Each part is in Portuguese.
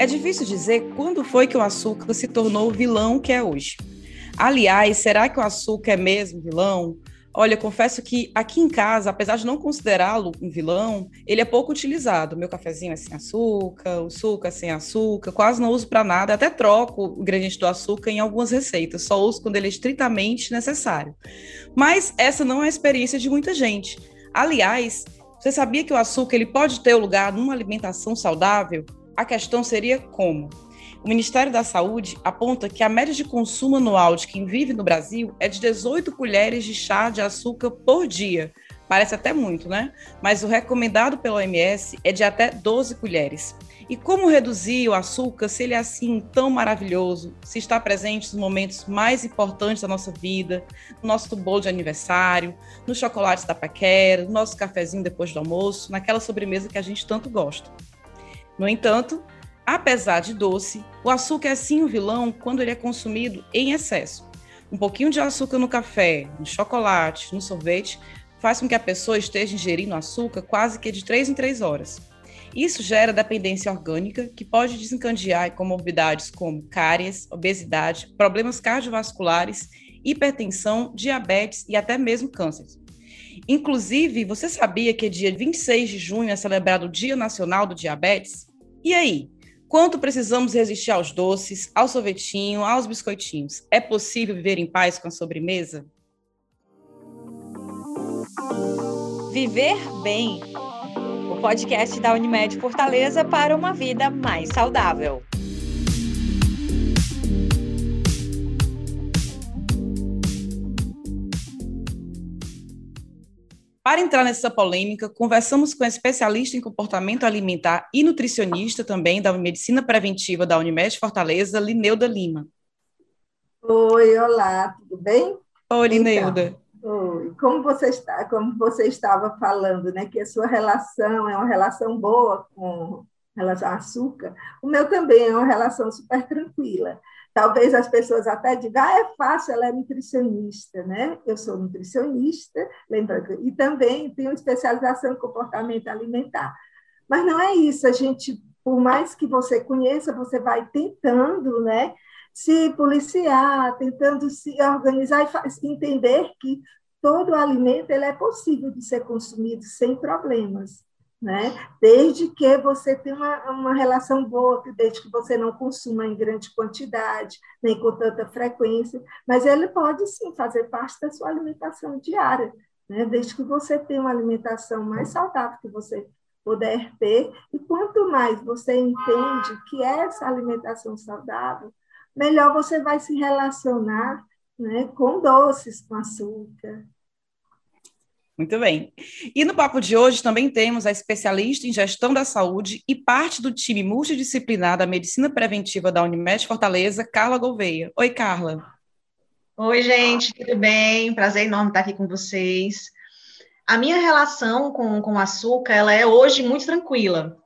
É difícil dizer quando foi que o açúcar se tornou o vilão que é hoje. Aliás, será que o açúcar é mesmo vilão? Olha, confesso que aqui em casa, apesar de não considerá-lo um vilão, ele é pouco utilizado. Meu cafezinho é sem açúcar, o suco é sem açúcar, quase não uso para nada, até troco o ingrediente do açúcar em algumas receitas, só uso quando ele é estritamente necessário. Mas essa não é a experiência de muita gente. Aliás, você sabia que o açúcar ele pode ter lugar numa alimentação saudável? A questão seria como. O Ministério da Saúde aponta que a média de consumo anual de quem vive no Brasil é de 18 colheres de chá de açúcar por dia. Parece até muito, né? Mas o recomendado pela OMS é de até 12 colheres. E como reduzir o açúcar se ele é assim tão maravilhoso, se está presente nos momentos mais importantes da nossa vida, no nosso bolo de aniversário, nos chocolates da paquera, no nosso cafezinho depois do almoço, naquela sobremesa que a gente tanto gosta. No entanto, Apesar de doce, o açúcar é sim o vilão quando ele é consumido em excesso. Um pouquinho de açúcar no café, no chocolate, no sorvete, faz com que a pessoa esteja ingerindo açúcar quase que de 3 em 3 horas. Isso gera dependência orgânica, que pode desencadear comorbidades como cáries, obesidade, problemas cardiovasculares, hipertensão, diabetes e até mesmo câncer. Inclusive, você sabia que dia 26 de junho é celebrado o Dia Nacional do Diabetes? E aí, Quanto precisamos resistir aos doces, ao sorvetinho, aos biscoitinhos? É possível viver em paz com a sobremesa? Viver Bem o podcast da Unimed Fortaleza para uma vida mais saudável. Para entrar nessa polêmica, conversamos com a especialista em comportamento alimentar e nutricionista também da Medicina Preventiva da Unimed Fortaleza, Lineuda Lima. Oi, olá, tudo bem? Oi, Lineuda. Então, oi. Como você está, como você estava falando, né, que a sua relação é uma relação boa com relação ao açúcar, o meu também é uma relação super tranquila. Talvez as pessoas até digam, ah, é fácil, ela é nutricionista, né? Eu sou nutricionista, lembrando, e também tenho especialização em comportamento alimentar. Mas não é isso, a gente, por mais que você conheça, você vai tentando, né? Se policiar, tentando se organizar e entender que todo alimento ele é possível de ser consumido sem problemas né? Desde que você tenha uma, uma relação boa, desde que você não consuma em grande quantidade, nem com tanta frequência, mas ele pode sim fazer parte da sua alimentação diária, né? Desde que você tenha uma alimentação mais saudável que você puder ter, e quanto mais você entende que é essa alimentação saudável, melhor você vai se relacionar né, com doces, com açúcar, muito bem. E no papo de hoje também temos a especialista em gestão da saúde e parte do time multidisciplinar da medicina preventiva da Unimed Fortaleza, Carla Gouveia. Oi, Carla. Oi, gente, tudo bem? Prazer enorme estar aqui com vocês. A minha relação com, com o açúcar, ela é hoje muito tranquila.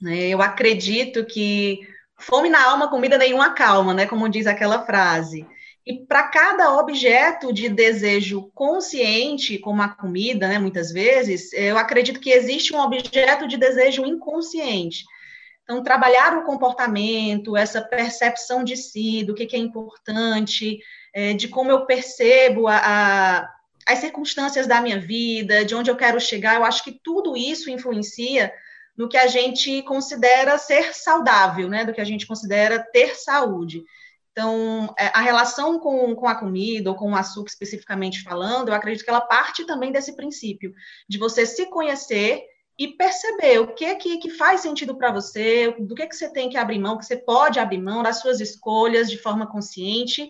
Né? Eu acredito que fome na alma, comida nenhuma calma, né? Como diz aquela frase. E para cada objeto de desejo consciente, como a comida, né, muitas vezes, eu acredito que existe um objeto de desejo inconsciente. Então, trabalhar o comportamento, essa percepção de si, do que, que é importante, é, de como eu percebo a, a, as circunstâncias da minha vida, de onde eu quero chegar, eu acho que tudo isso influencia no que a gente considera ser saudável, né? Do que a gente considera ter saúde. Então, é, a relação com, com a comida, ou com o açúcar especificamente falando, eu acredito que ela parte também desse princípio, de você se conhecer e perceber o que que, que faz sentido para você, do que, que você tem que abrir mão, que você pode abrir mão das suas escolhas de forma consciente.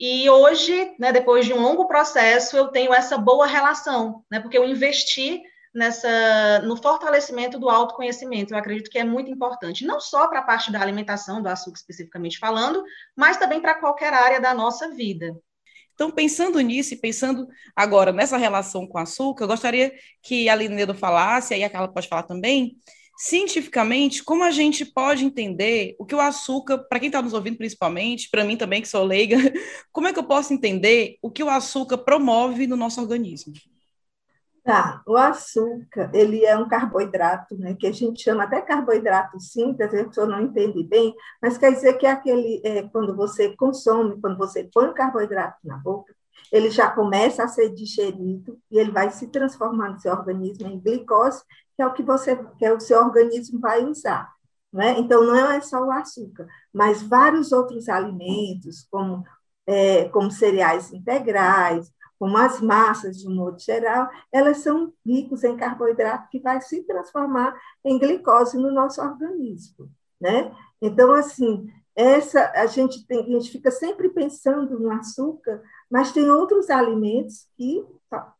E hoje, né, depois de um longo processo, eu tenho essa boa relação, né, porque eu investi nessa no fortalecimento do autoconhecimento. Eu acredito que é muito importante, não só para a parte da alimentação, do açúcar especificamente falando, mas também para qualquer área da nossa vida. Então, pensando nisso e pensando agora nessa relação com o açúcar, eu gostaria que a Linedo falasse, aí a Carla pode falar também, cientificamente, como a gente pode entender o que o açúcar, para quem está nos ouvindo principalmente, para mim também, que sou leiga, como é que eu posso entender o que o açúcar promove no nosso organismo? Tá, o açúcar, ele é um carboidrato, né, que a gente chama até carboidrato simples, a pessoa não entende bem, mas quer dizer que é aquele, é, quando você consome, quando você põe o carboidrato na boca, ele já começa a ser digerido e ele vai se transformar no seu organismo em glicose, que é o que você, que é o seu organismo vai usar. Né? Então, não é só o açúcar, mas vários outros alimentos, como, é, como cereais integrais, como as massas, de um modo geral, elas são ricos em carboidrato que vai se transformar em glicose no nosso organismo, né? Então, assim, essa a gente tem, a gente fica sempre pensando no açúcar, mas tem outros alimentos que,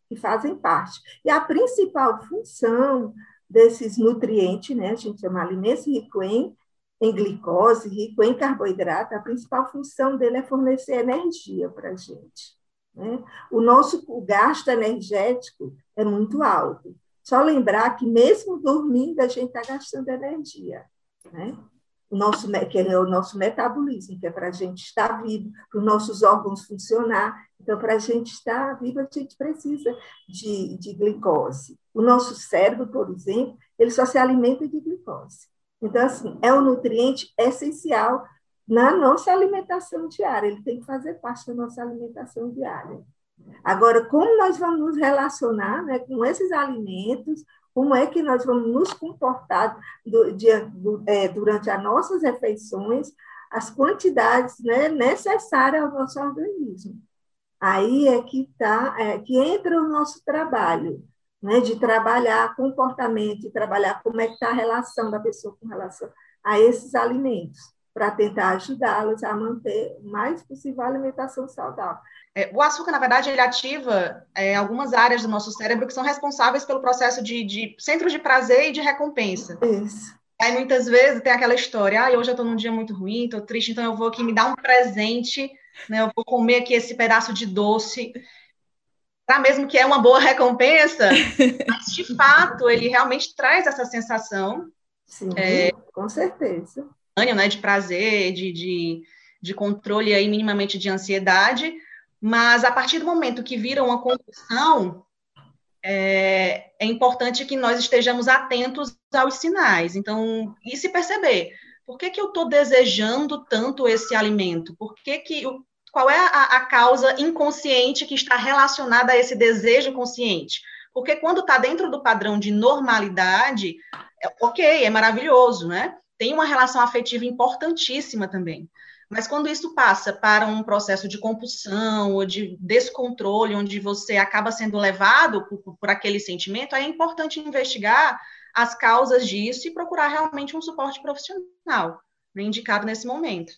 que fazem parte. E a principal função desses nutrientes, né, a gente chama alimentos ricos em, em glicose, rico em carboidrato, a principal função dele é fornecer energia para a gente. Né? O nosso o gasto energético é muito alto. Só lembrar que, mesmo dormindo, a gente está gastando energia. Né? O nosso, que é o nosso metabolismo, que é para a gente estar vivo, para os nossos órgãos funcionar. Então, para a gente estar vivo, a gente precisa de, de glicose. O nosso cérebro, por exemplo, ele só se alimenta de glicose. Então, assim, é um nutriente essencial na nossa alimentação diária, ele tem que fazer parte da nossa alimentação diária. Agora, como nós vamos nos relacionar né, com esses alimentos, como é que nós vamos nos comportar do, do, é, durante as nossas refeições, as quantidades né, necessárias ao nosso organismo. Aí é que, tá, é que entra o nosso trabalho, né, de trabalhar comportamento, de trabalhar como é que está a relação da pessoa com relação a esses alimentos para tentar ajudá-los a manter o mais possível a alimentação saudável. É, o açúcar, na verdade, ele ativa é, algumas áreas do nosso cérebro que são responsáveis pelo processo de, de centros de prazer e de recompensa. Isso. Aí muitas vezes tem aquela história, ah, hoje eu estou num dia muito ruim, estou triste, então eu vou aqui me dar um presente, né? Eu vou comer aqui esse pedaço de doce, para mesmo que é uma boa recompensa, mas de fato ele realmente traz essa sensação. Sim, é, com certeza né, de prazer, de, de, de controle aí minimamente de ansiedade, mas a partir do momento que vira uma compulsão, é, é, importante que nós estejamos atentos aos sinais. Então, e se perceber, por que, que eu estou desejando tanto esse alimento? Por que que, qual é a, a causa inconsciente que está relacionada a esse desejo consciente? Porque quando está dentro do padrão de normalidade, é, ok, é maravilhoso, né? Tem uma relação afetiva importantíssima também. Mas quando isso passa para um processo de compulsão ou de descontrole, onde você acaba sendo levado por, por aquele sentimento, é importante investigar as causas disso e procurar realmente um suporte profissional né, indicado nesse momento.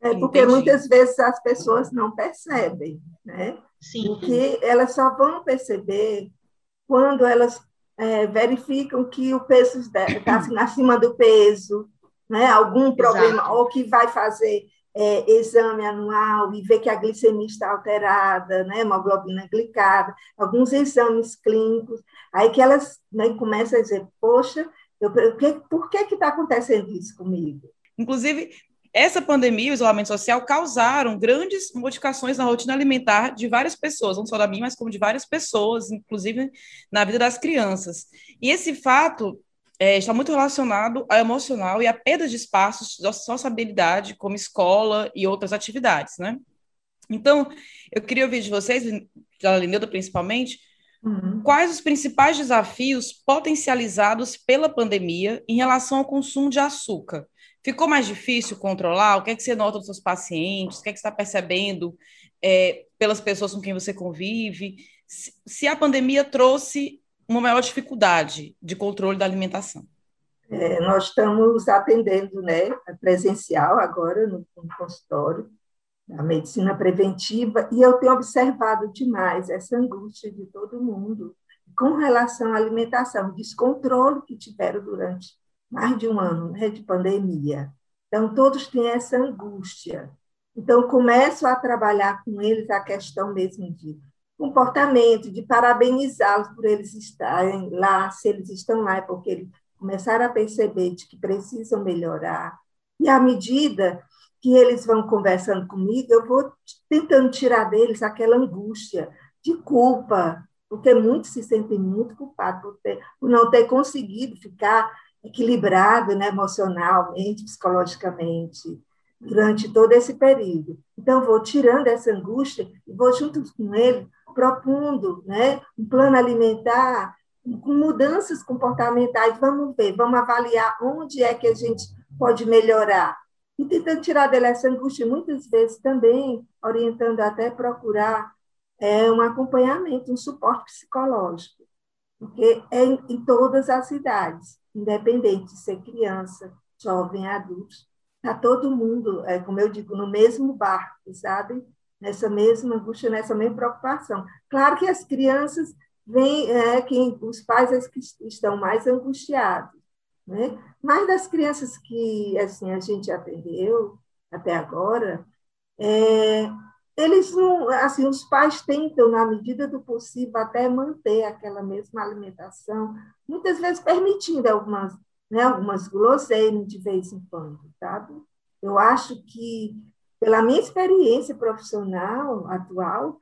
É porque Entendi. muitas vezes as pessoas não percebem, né? Sim. Porque elas só vão perceber quando elas é, verificam que o peso está assim, acima do peso, né? algum problema, Exato. ou que vai fazer é, exame anual e ver que a glicemia está alterada, né? hemoglobina glicada, alguns exames clínicos, aí que elas né, começam a dizer, poxa, eu, por que está acontecendo isso comigo? Inclusive, essa pandemia e o isolamento social causaram grandes modificações na rotina alimentar de várias pessoas, não só da minha, mas como de várias pessoas, inclusive na vida das crianças. E esse fato é, está muito relacionado ao emocional e à perda de espaços de sociabilidade, como escola e outras atividades, né? Então, eu queria ouvir de vocês, da Lineuda principalmente, uhum. quais os principais desafios potencializados pela pandemia em relação ao consumo de açúcar? Ficou mais difícil controlar? O que é que você nota dos seus pacientes? O que é que você está percebendo é, pelas pessoas com quem você convive? Se, se, a pandemia trouxe uma maior dificuldade de controle da alimentação? É, nós estamos atendendo né, presencial agora no, no consultório da medicina preventiva e eu tenho observado demais essa angústia de todo mundo com relação à alimentação, descontrole que tiveram durante mais de um ano né, de pandemia. Então, todos têm essa angústia. Então, começo a trabalhar com eles a questão mesmo de comportamento, de parabenizá-los por eles estarem lá, se eles estão lá, é porque eles começaram a perceber de que precisam melhorar. E à medida que eles vão conversando comigo, eu vou tentando tirar deles aquela angústia de culpa, porque muitos se sentem muito culpados por, ter, por não ter conseguido ficar equilibrado né, emocionalmente, psicologicamente, durante todo esse período. Então, vou tirando essa angústia e vou, junto com ele, propondo né, um plano alimentar com mudanças comportamentais. Vamos ver, vamos avaliar onde é que a gente pode melhorar. E tentando tirar dele essa angústia, muitas vezes também orientando até procurar é, um acompanhamento, um suporte psicológico, porque é em, em todas as idades, independente de ser criança, jovem, adulto, está todo mundo, é, como eu digo, no mesmo barco, sabe? Nessa mesma angústia, nessa mesma preocupação. Claro que as crianças vêm, é, quem, os pais é que estão mais angustiados, né? Mas das crianças que assim a gente atendeu até agora, é, eles não, assim, os pais tentam na medida do possível até manter aquela mesma alimentação, muitas vezes permitindo algumas, né, algumas guloseimas de vez em quando, sabe? Eu acho que pela minha experiência profissional atual,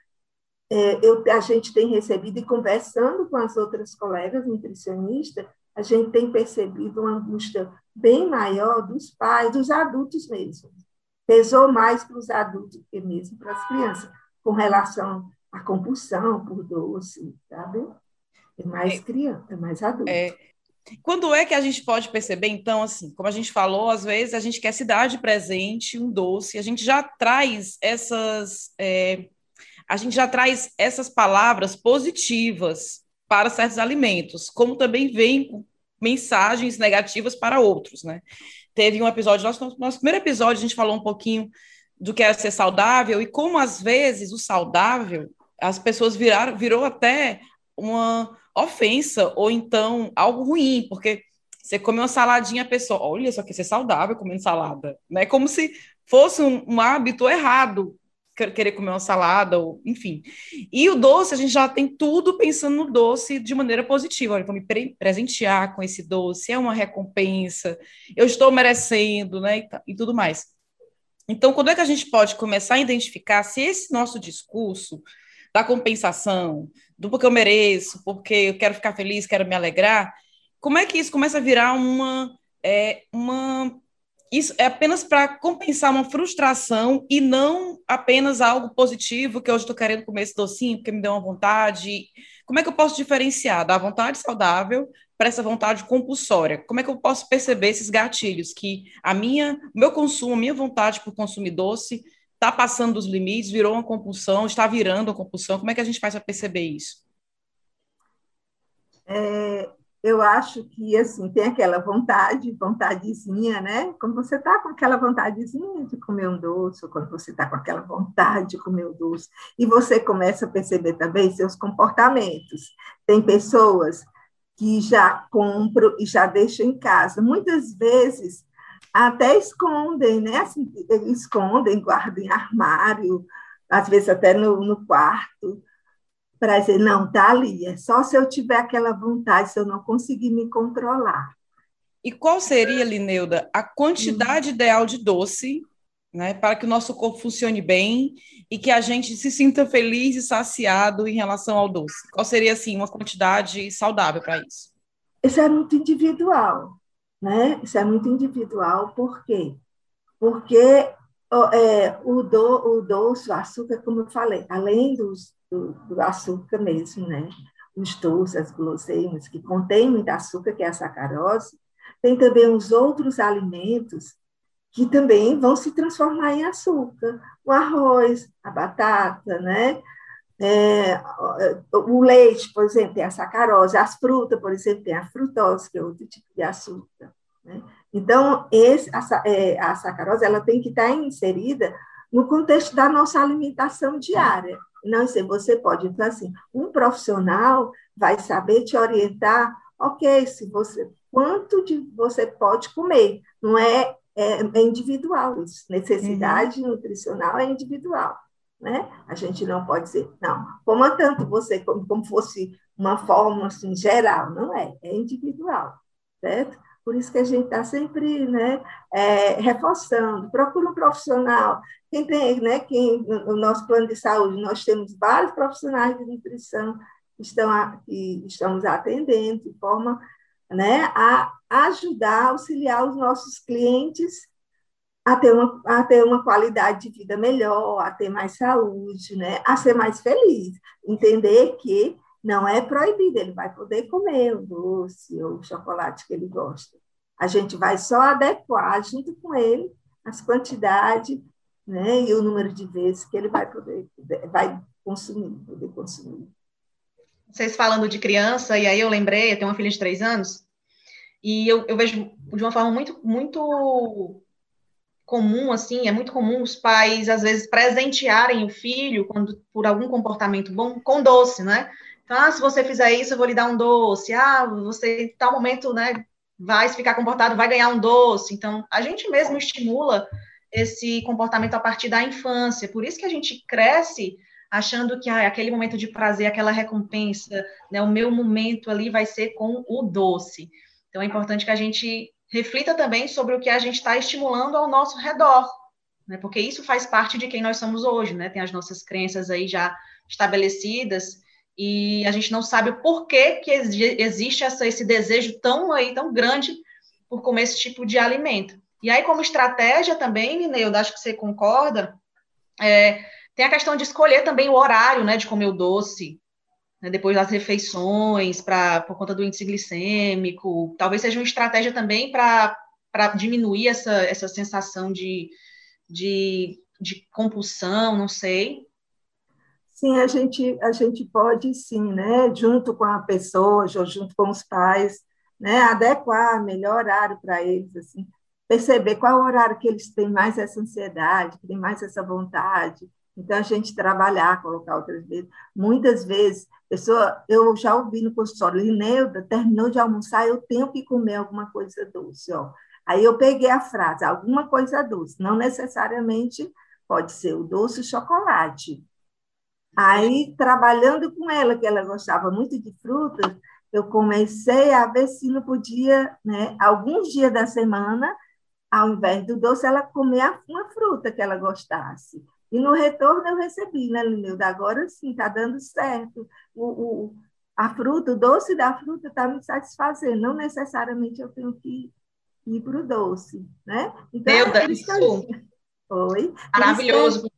é, eu, a gente tem recebido e conversando com as outras colegas nutricionistas, a gente tem percebido uma angústia bem maior dos pais, dos adultos mesmo. Pesou mais para os adultos que mesmo para as crianças, com relação à compulsão por doce, sabe? É mais é, criança, é mais adulto. É, quando é que a gente pode perceber, então, assim, como a gente falou, às vezes a gente quer se dar de presente um doce, a gente já traz essas. É, a gente já traz essas palavras positivas para certos alimentos, como também vem mensagens negativas para outros, né? Teve um episódio, nosso, nosso primeiro episódio, a gente falou um pouquinho do que era ser saudável e como às vezes o saudável, as pessoas viraram, virou até uma ofensa ou então algo ruim, porque você come uma saladinha, a pessoa, olha, só que ser saudável comendo salada, né? Como se fosse um, um hábito errado querer comer uma salada, ou enfim. E o doce, a gente já tem tudo pensando no doce de maneira positiva. Olha, vou me pre presentear com esse doce, é uma recompensa, eu estou merecendo, né? E, e tudo mais. Então, quando é que a gente pode começar a identificar se esse nosso discurso da compensação, do porque eu mereço, porque eu quero ficar feliz, quero me alegrar, como é que isso começa a virar uma, é, uma isso é apenas para compensar uma frustração e não apenas algo positivo, que hoje estou querendo comer esse docinho porque me deu uma vontade. Como é que eu posso diferenciar da vontade saudável para essa vontade compulsória? Como é que eu posso perceber esses gatilhos que a minha, o meu consumo, a minha vontade por consumir doce está passando dos limites, virou uma compulsão, está virando uma compulsão? Como é que a gente faz para perceber isso? É, eu acho que assim tem aquela vontade, vontadezinha, né? Quando você está com aquela vontadezinha de comer um doce, quando você está com aquela vontade de comer um doce, e você começa a perceber também seus comportamentos. Tem pessoas que já compram e já deixam em casa. Muitas vezes até escondem, né? Assim, escondem, guardam em armário, às vezes até no, no quarto para dizer, não, tá ali, é só se eu tiver aquela vontade, se eu não conseguir me controlar. E qual seria, Lineuda, a quantidade hum. ideal de doce né, para que o nosso corpo funcione bem e que a gente se sinta feliz e saciado em relação ao doce? Qual seria, assim, uma quantidade saudável para isso? Isso é muito individual, né? Isso é muito individual, por quê? Porque é, o, do, o doce, o açúcar, como eu falei, além dos, do, do açúcar mesmo, né? Os doces, as guloseimas, que contêm muito açúcar, que é a sacarose, tem também os outros alimentos que também vão se transformar em açúcar. O arroz, a batata, né? É, o leite, por exemplo, tem a sacarose. As frutas, por exemplo, tem a frutose, que é outro tipo de açúcar. Né? Então, esse, a, é, a sacarose ela tem que estar inserida no contexto da nossa alimentação diária. Não sei, você pode. Então, assim, um profissional vai saber te orientar, ok, se você, quanto de você pode comer. Não é, é, é individual isso. Necessidade uhum. nutricional é individual. Né? A gente não pode dizer, não, coma tanto você, como, como fosse uma forma assim, geral. Não é, é individual, certo? Por isso que a gente está sempre né, é, reforçando, procura um profissional. Quem tem, né, quem, no nosso plano de saúde, nós temos vários profissionais de nutrição estão a, que estamos atendendo, de forma né, a ajudar, auxiliar os nossos clientes a ter, uma, a ter uma qualidade de vida melhor, a ter mais saúde, né, a ser mais feliz. Entender que não é proibido, ele vai poder comer o doce ou o chocolate que ele gosta. A gente vai só adequar junto com ele as quantidades né, e o número de vezes que ele vai poder vai consumir, poder consumir. Vocês falando de criança, e aí eu lembrei, eu tenho uma filha de três anos, e eu, eu vejo de uma forma muito, muito comum, assim, é muito comum os pais, às vezes, presentearem o filho, quando por algum comportamento bom, com doce, né? Ah, se você fizer isso, eu vou lhe dar um doce. Ah, você, em tal momento, né, vai ficar comportado, vai ganhar um doce. Então, a gente mesmo estimula esse comportamento a partir da infância. Por isso que a gente cresce achando que ah, aquele momento de prazer, aquela recompensa, né, o meu momento ali vai ser com o doce. Então, é importante que a gente reflita também sobre o que a gente está estimulando ao nosso redor, né, porque isso faz parte de quem nós somos hoje, né? Tem as nossas crenças aí já estabelecidas e a gente não sabe o porquê que existe essa, esse desejo tão aí tão grande por comer esse tipo de alimento. E aí, como estratégia também, eu acho que você concorda, é, tem a questão de escolher também o horário, né, de comer o doce, né, depois das refeições, para por conta do índice glicêmico. Talvez seja uma estratégia também para diminuir essa, essa sensação de, de, de compulsão, não sei. Sim, a gente, a gente pode sim, né, junto com a pessoa, junto com os pais, né, adequar melhor horário para eles, assim, perceber qual é horário que eles têm mais essa ansiedade, que têm mais essa vontade. Então, a gente trabalhar, colocar outras vezes. Muitas vezes, pessoa, eu já ouvi no consultório, Lineuda, terminou de almoçar, eu tenho que comer alguma coisa doce, ó. Aí eu peguei a frase, alguma coisa doce, não necessariamente pode ser o doce o chocolate, Aí, trabalhando com ela, que ela gostava muito de frutas, eu comecei a ver se não podia, né, alguns dias da semana, ao invés do doce, ela comer uma fruta que ela gostasse. E no retorno eu recebi, né, Lineuda? Agora sim, está dando certo. O, o, a fruta, o doce da fruta está me satisfazendo. Não necessariamente eu tenho que ir para o doce, né? Então, Meu é isso. Oi. Maravilhoso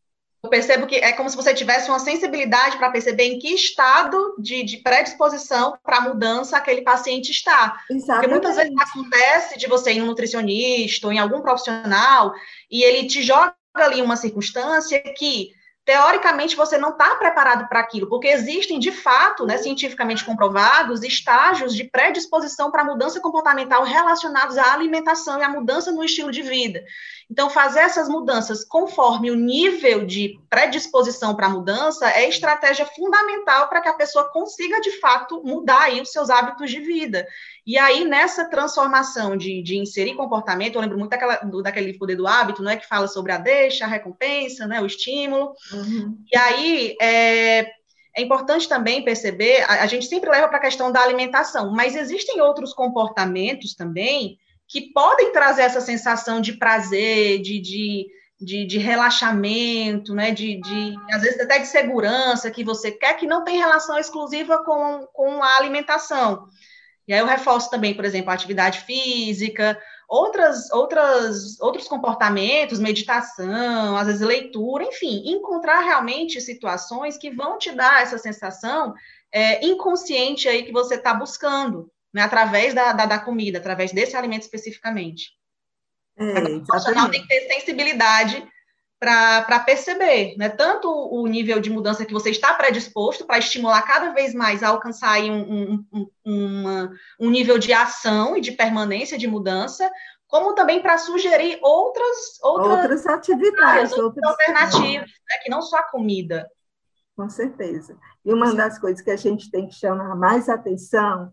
eu percebo que é como se você tivesse uma sensibilidade para perceber em que estado de, de predisposição para mudança aquele paciente está. Exatamente. Porque muitas vezes acontece de você ir em um nutricionista ou em algum profissional e ele te joga ali uma circunstância que teoricamente você não está preparado para aquilo, porque existem, de fato, né, cientificamente comprovados, estágios de predisposição para mudança comportamental relacionados à alimentação e à mudança no estilo de vida. Então, fazer essas mudanças conforme o nível de predisposição para a mudança é estratégia fundamental para que a pessoa consiga, de fato, mudar aí os seus hábitos de vida. E aí, nessa transformação de, de inserir comportamento, eu lembro muito daquela, do, daquele livro Poder do Hábito, né, que fala sobre a deixa, a recompensa, né, o estímulo. Uhum. E aí, é, é importante também perceber, a, a gente sempre leva para a questão da alimentação, mas existem outros comportamentos também que podem trazer essa sensação de prazer, de, de, de, de relaxamento, né? De, de, às vezes até de segurança que você quer, que não tem relação exclusiva com, com a alimentação. E aí eu reforço também, por exemplo, a atividade física, outras, outras, outros comportamentos, meditação, às vezes leitura, enfim, encontrar realmente situações que vão te dar essa sensação é, inconsciente aí que você está buscando né, através da, da, da, comida, através desse alimento especificamente. É, o profissional tem que ter sensibilidade para perceber, né, tanto o nível de mudança que você está predisposto para estimular cada vez mais a alcançar aí um, um, uma, um nível de ação e de permanência de mudança, como também para sugerir outras, outras, outras atividades, outras alternativas, né, que não só a comida. Com certeza. E uma das coisas que a gente tem que chamar mais atenção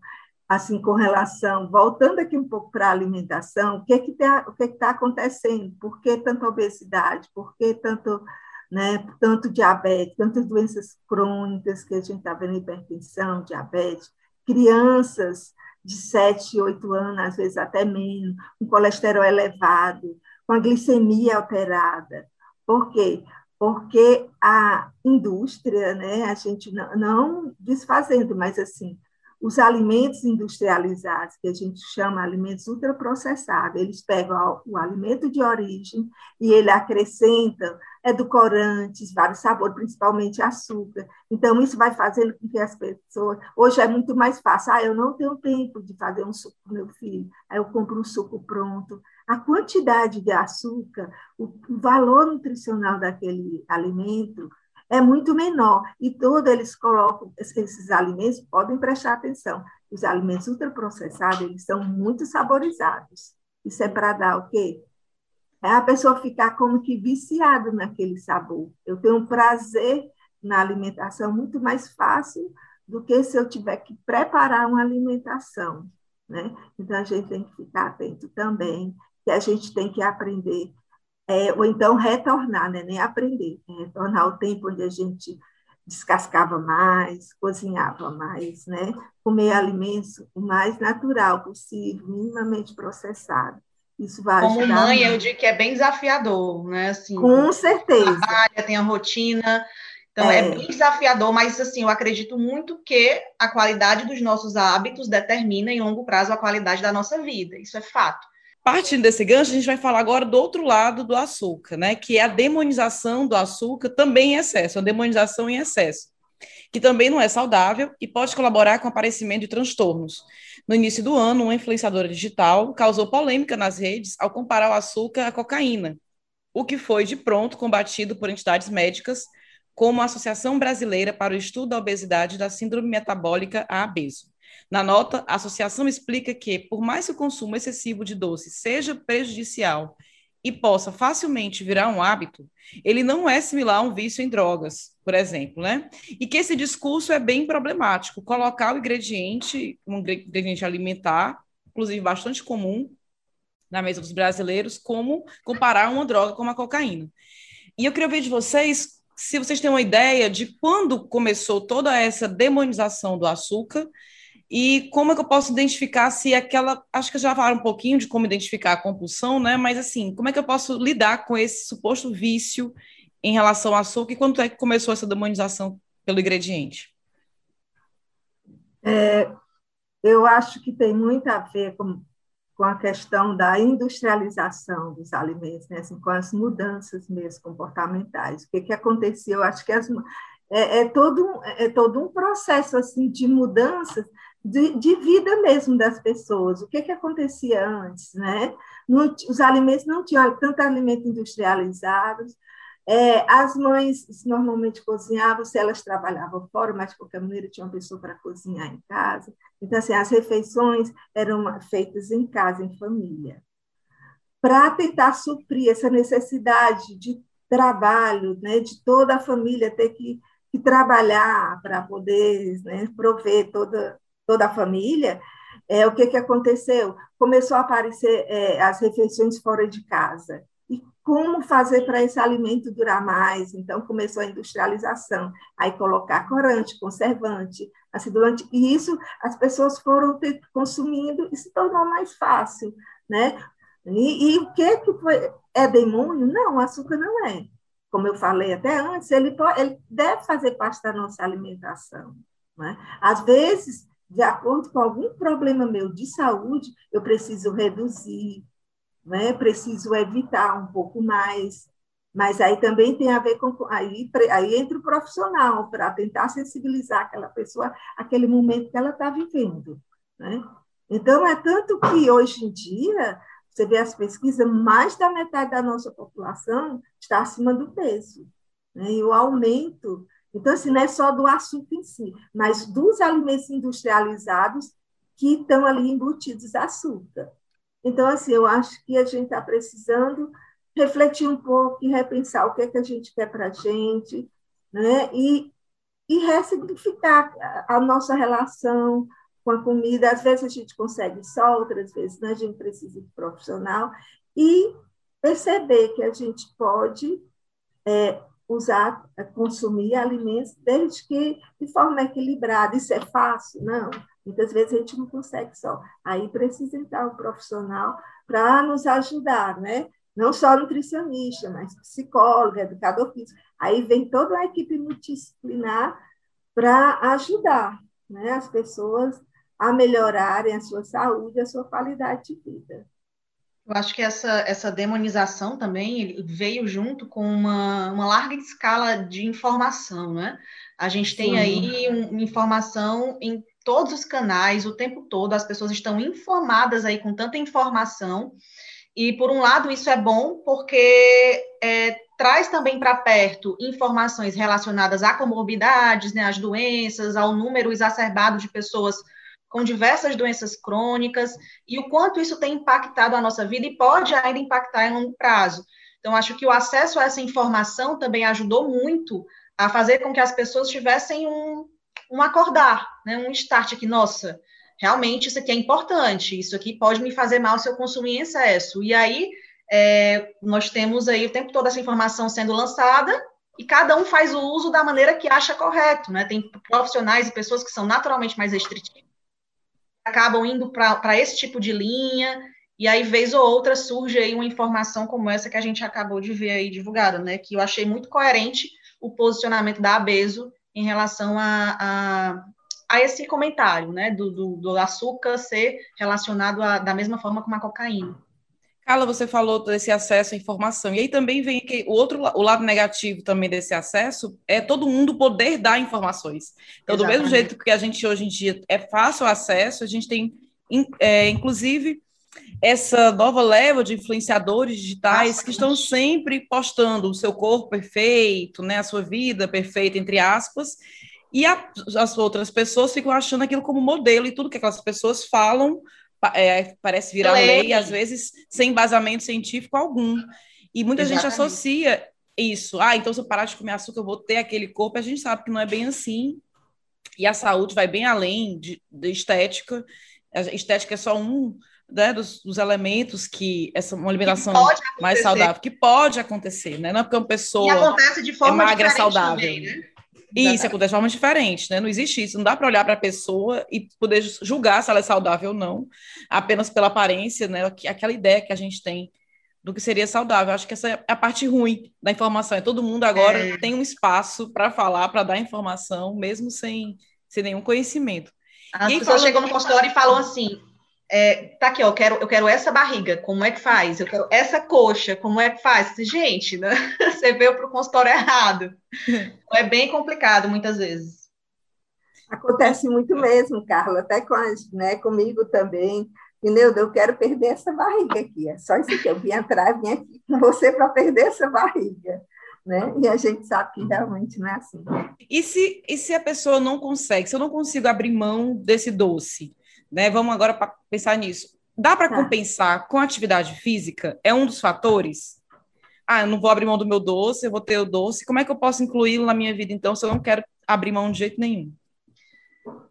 assim, com relação, voltando aqui um pouco para a alimentação, o que é que está que tá acontecendo? Por que tanta obesidade? Por que tanto, né, tanto diabetes, tantas doenças crônicas que a gente está vendo, hipertensão, diabetes, crianças de 7, 8 anos, às vezes até menos, com colesterol elevado, com a glicemia alterada. Por quê? porque a indústria, né, a gente não, não desfazendo, mas assim, os alimentos industrializados, que a gente chama alimentos ultraprocessados, eles pegam o alimento de origem e ele acrescenta edulcorantes, vários sabores, principalmente açúcar. Então, isso vai fazendo com que as pessoas. Hoje é muito mais fácil. Ah, eu não tenho tempo de fazer um suco para meu filho, aí eu compro um suco pronto. A quantidade de açúcar, o valor nutricional daquele alimento é muito menor. E todos eles colocam, esses alimentos, podem prestar atenção, os alimentos ultraprocessados, eles são muito saborizados. Isso é para dar o quê? É a pessoa ficar como que viciada naquele sabor. Eu tenho prazer na alimentação muito mais fácil do que se eu tiver que preparar uma alimentação. Né? Então, a gente tem que ficar atento também, que a gente tem que aprender é, ou então retornar, né? nem aprender, é retornar ao tempo onde a gente descascava mais, cozinhava mais, né? comer alimentos o mais natural possível, minimamente processado. Isso vai Como ajudar. Como mãe, muito. eu digo que é bem desafiador, né? Assim, Com certeza. Trabalha, tem a rotina, então é. é. bem desafiador, mas assim, eu acredito muito que a qualidade dos nossos hábitos determina em longo prazo a qualidade da nossa vida. Isso é fato. Partindo desse gancho, a gente vai falar agora do outro lado do açúcar, né? Que é a demonização do açúcar também em excesso, a demonização em excesso, que também não é saudável e pode colaborar com o aparecimento de transtornos. No início do ano, uma influenciadora digital causou polêmica nas redes ao comparar o açúcar à cocaína, o que foi de pronto combatido por entidades médicas, como a Associação Brasileira para o Estudo da Obesidade e da Síndrome Metabólica, a ABESO. Na nota, a associação explica que, por mais que o consumo excessivo de doces seja prejudicial e possa facilmente virar um hábito, ele não é similar a um vício em drogas, por exemplo, né? E que esse discurso é bem problemático. Colocar o ingrediente, um ingrediente alimentar, inclusive bastante comum na mesa dos brasileiros, como comparar uma droga como a cocaína. E eu queria ver de vocês se vocês têm uma ideia de quando começou toda essa demonização do açúcar e como é que eu posso identificar se aquela. Acho que já falaram um pouquinho de como identificar a compulsão, né? Mas assim, como é que eu posso lidar com esse suposto vício em relação ao açúcar e quando é que começou essa demonização pelo ingrediente? É, eu acho que tem muito a ver com, com a questão da industrialização dos alimentos, né? assim, com as mudanças mesmo comportamentais. O que, que aconteceu? Eu acho que as, é, é, todo, é todo um processo assim de mudanças de, de, vida mesmo das pessoas. O que, que acontecia antes? Né? Não, os alimentos não tinham tanto alimento industrializados, é, as mães normalmente cozinhavam, se elas trabalhavam fora, mas de qualquer maneira tinha uma pessoa para cozinhar em casa. Então, assim, as refeições eram feitas em casa, em família. Para tentar suprir essa necessidade de trabalho, né, de toda a família ter que, que trabalhar para poder né, prover toda, toda a família, é, o que, que aconteceu? Começou a aparecer é, as refeições fora de casa. E como fazer para esse alimento durar mais? Então, começou a industrialização. Aí, colocar corante, conservante, acidulante. E isso, as pessoas foram consumindo e se tornou mais fácil. Né? E, e o que, que foi? É demônio? Não, açúcar não é. Como eu falei até antes, ele, pode, ele deve fazer parte da nossa alimentação. Né? Às vezes, de acordo com algum problema meu de saúde, eu preciso reduzir, né? preciso evitar um pouco mais. Mas aí também tem a ver com. Aí, aí entra o profissional, para tentar sensibilizar aquela pessoa, aquele momento que ela está vivendo. Né? Então, é tanto que hoje em dia, você vê as pesquisas, mais da metade da nossa população está acima do peso. Né? E o aumento então, assim, não é só do açúcar em si, mas dos alimentos industrializados que estão ali embutidos açúcar. Então, assim, eu acho que a gente está precisando refletir um pouco e repensar o que é que a gente quer para a gente, né? E, e ressignificar a nossa relação com a comida. Às vezes a gente consegue só, outras vezes né? a gente precisa de profissional. E perceber que a gente pode é, usar, é, consumir alimentos desde que de forma equilibrada. Isso é fácil? Não. Muitas vezes a gente não consegue só. Aí precisa entrar um profissional para nos ajudar, né? não só nutricionista, mas psicólogo, educador físico. Aí vem toda uma equipe multidisciplinar para ajudar né, as pessoas a melhorarem a sua saúde, a sua qualidade de vida. Eu acho que essa, essa demonização também veio junto com uma, uma larga escala de informação, né? A gente tem Sim. aí um, informação em todos os canais, o tempo todo, as pessoas estão informadas aí com tanta informação, e por um lado isso é bom, porque é, traz também para perto informações relacionadas a comorbidades, né, às doenças, ao número exacerbado de pessoas com diversas doenças crônicas e o quanto isso tem impactado a nossa vida e pode ainda impactar em longo prazo. Então, acho que o acesso a essa informação também ajudou muito a fazer com que as pessoas tivessem um, um acordar, né, um start aqui, nossa, realmente isso aqui é importante, isso aqui pode me fazer mal se eu consumir em excesso. E aí, é, nós temos aí o tempo todo essa informação sendo lançada e cada um faz o uso da maneira que acha correto, né? Tem profissionais e pessoas que são naturalmente mais restritivas acabam indo para esse tipo de linha, e aí, vez ou outra, surge aí uma informação como essa que a gente acabou de ver aí divulgada, né? Que eu achei muito coerente o posicionamento da Abeso em relação a, a, a esse comentário, né? Do, do, do açúcar ser relacionado a, da mesma forma com a cocaína. Carla, você falou desse acesso à informação. E aí também vem que o outro o lado negativo também desse acesso é todo mundo poder dar informações. Então, Exatamente. do mesmo jeito que a gente hoje em dia é fácil o acesso, a gente tem, é, inclusive, essa nova leva de influenciadores digitais que estão sempre postando o seu corpo perfeito, né, a sua vida perfeita, entre aspas, e a, as outras pessoas ficam achando aquilo como modelo e tudo que aquelas pessoas falam é, parece virar lei. lei, às vezes sem embasamento científico algum. E muita Exatamente. gente associa isso. Ah, então se eu parar de comer açúcar, eu vou ter aquele corpo. A gente sabe que não é bem assim. E a saúde vai bem além de, de estética. A estética é só um né, dos, dos, elementos que essa uma alimentação mais saudável que pode acontecer, né? Não é porque uma pessoa e acontece de forma é magra saudável. Também, né? Isso acontece de forma diferente, né? Não existe isso. Não dá para olhar para a pessoa e poder julgar se ela é saudável ou não, apenas pela aparência, né? Aquela ideia que a gente tem do que seria saudável. Acho que essa é a parte ruim da informação. É todo mundo agora é. tem um espaço para falar, para dar informação, mesmo sem, sem nenhum conhecimento. As pessoas chegam no consultório e falam assim: é, tá aqui, ó, eu quero, eu quero essa barriga, como é que faz? Eu quero essa coxa, como é que faz? Gente, né? você veio para o consultório errado. é bem complicado muitas vezes. Acontece muito mesmo, Carla, até com as, né, comigo também. Entendeu? Eu quero perder essa barriga aqui. É só isso que eu vim atrás, vim aqui com você para perder essa barriga. Né? E a gente sabe que realmente não é assim. E se, e se a pessoa não consegue, se eu não consigo abrir mão desse doce, né? Vamos agora pensar nisso. Dá para tá. compensar com atividade física? É um dos fatores? Ah, eu não vou abrir mão do meu doce, eu vou ter o doce. Como é que eu posso incluí-lo na minha vida, então, se eu não quero abrir mão de jeito nenhum?